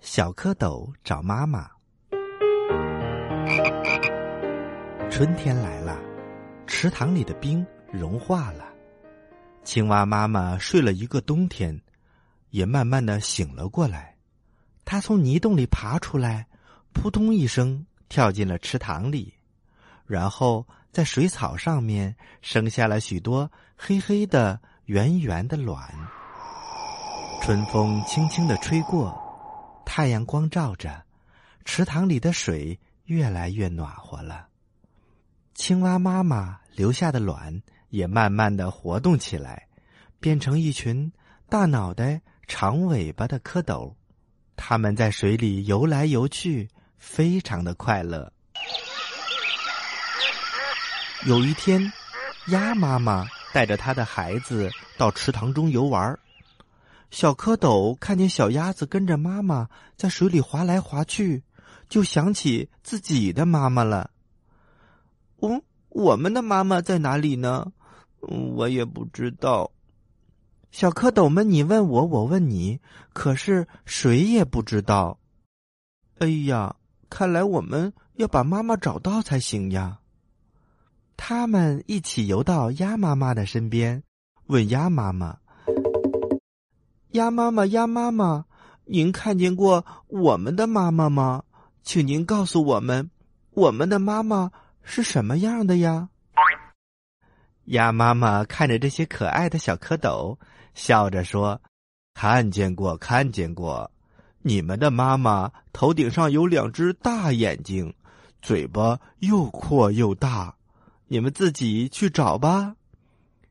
小蝌蚪找妈妈。春天来了，池塘里的冰融化了，青蛙妈妈睡了一个冬天，也慢慢的醒了过来。它从泥洞里爬出来，扑通一声跳进了池塘里，然后在水草上面生下了许多黑黑的、圆圆的卵。春风轻轻的吹过。太阳光照着，池塘里的水越来越暖和了。青蛙妈妈留下的卵也慢慢的活动起来，变成一群大脑袋、长尾巴的蝌蚪。它们在水里游来游去，非常的快乐。有一天，鸭妈妈带着它的孩子到池塘中游玩儿。小蝌蚪看见小鸭子跟着妈妈在水里划来划去，就想起自己的妈妈了。我，我们的妈妈在哪里呢？我也不知道。小蝌蚪们，你问我，我问你，可是谁也不知道。哎呀，看来我们要把妈妈找到才行呀。他们一起游到鸭妈妈的身边，问鸭妈妈。鸭妈妈，鸭妈妈，您看见过我们的妈妈吗？请您告诉我们，我们的妈妈是什么样的呀？鸭妈妈看着这些可爱的小蝌蚪，笑着说：“看见过，看见过，你们的妈妈头顶上有两只大眼睛，嘴巴又阔又大，你们自己去找吧。”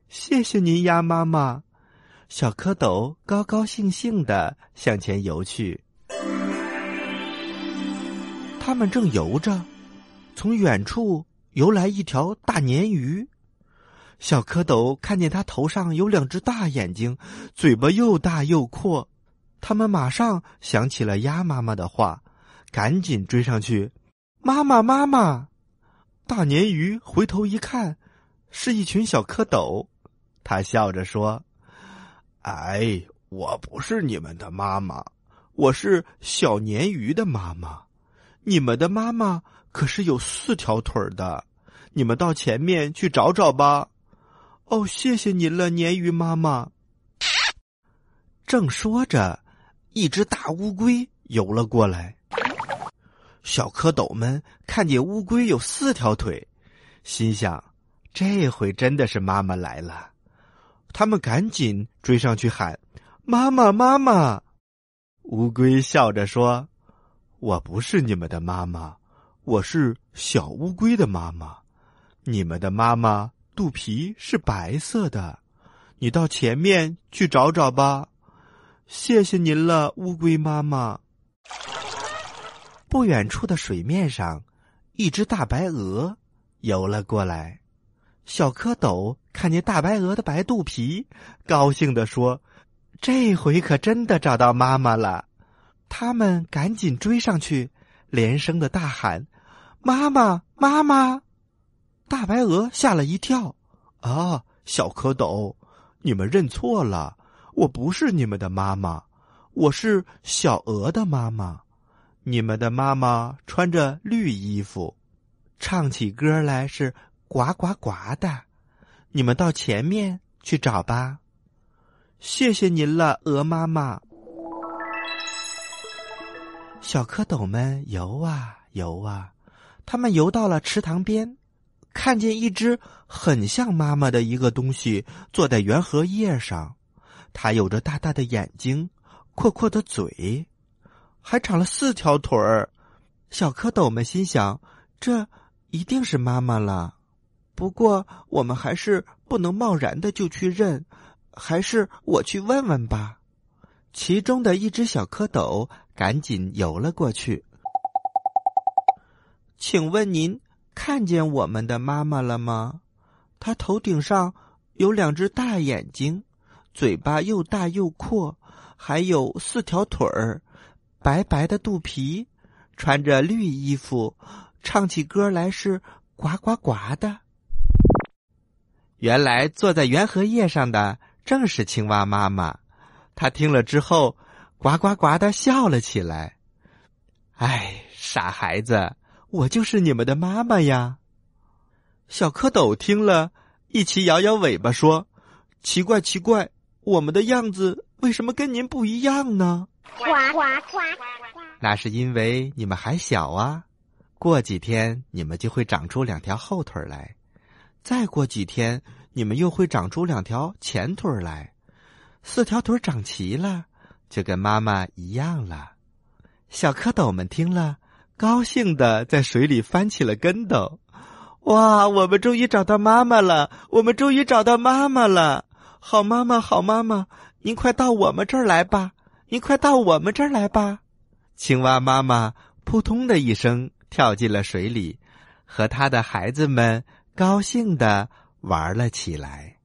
谢谢您，鸭妈妈。小蝌蚪高高兴兴的向前游去，他们正游着，从远处游来一条大鲶鱼。小蝌蚪看见它头上有两只大眼睛，嘴巴又大又阔，他们马上想起了鸭妈妈的话，赶紧追上去。妈妈，妈妈！大鲶鱼回头一看，是一群小蝌蚪，他笑着说。哎，我不是你们的妈妈，我是小鲶鱼的妈妈。你们的妈妈可是有四条腿的，你们到前面去找找吧。哦，谢谢您了，鲶鱼妈妈。正说着，一只大乌龟游了过来。小蝌蚪们看见乌龟有四条腿，心想：这回真的是妈妈来了。他们赶紧追上去喊：“妈妈，妈妈！”乌龟笑着说：“我不是你们的妈妈，我是小乌龟的妈妈。你们的妈妈肚皮是白色的，你到前面去找找吧。谢谢您了，乌龟妈妈。”不远处的水面上，一只大白鹅游了过来。小蝌蚪看见大白鹅的白肚皮，高兴地说：“这回可真的找到妈妈了。”他们赶紧追上去，连声的大喊：“妈妈，妈妈！”大白鹅吓了一跳：“啊，小蝌蚪，你们认错了，我不是你们的妈妈，我是小鹅的妈妈。你们的妈妈穿着绿衣服，唱起歌来是。”呱呱呱的，你们到前面去找吧。谢谢您了，鹅妈妈。小蝌蚪们游啊游啊，他们游到了池塘边，看见一只很像妈妈的一个东西坐在圆荷叶上，它有着大大的眼睛、阔阔的嘴，还长了四条腿儿。小蝌蚪们心想：这一定是妈妈了。不过，我们还是不能贸然的就去认，还是我去问问吧。其中的一只小蝌蚪赶紧游了过去。请问您看见我们的妈妈了吗？她头顶上有两只大眼睛，嘴巴又大又阔，还有四条腿儿，白白的肚皮，穿着绿衣服，唱起歌来是呱呱呱的。原来坐在圆荷叶上的正是青蛙妈妈，她听了之后，呱呱呱的笑了起来。哎，傻孩子，我就是你们的妈妈呀！小蝌蚪听了，一起摇摇尾巴说：“奇怪，奇怪，我们的样子为什么跟您不一样呢？”呱呱呱！那是因为你们还小啊，过几天你们就会长出两条后腿来，再过几天你们又会长出两条前腿来，四条腿长齐了，就跟妈妈一样了。小蝌蚪们听了，高兴的在水里翻起了跟斗。哇，我们终于找到妈妈了！我们终于找到妈妈了！好妈妈，好妈妈，您快到我们这儿来吧！您快到我们这儿来吧！青蛙妈妈扑通的一声跳进了水里，和他的孩子们高兴地玩了起来。